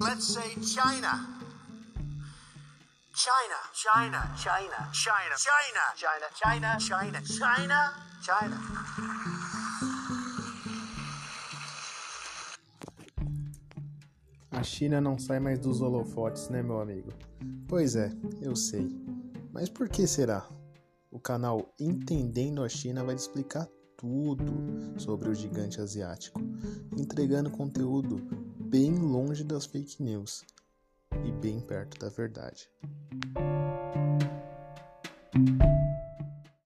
let's say China. China, China, China, China, China, China, China, China, China, China. A China não sai mais dos holofotes, né, meu amigo? Pois é, eu sei. Mas por que será? O canal Entendendo a China vai explicar tudo sobre o gigante asiático, entregando conteúdo bem longe das fake news e bem perto da verdade.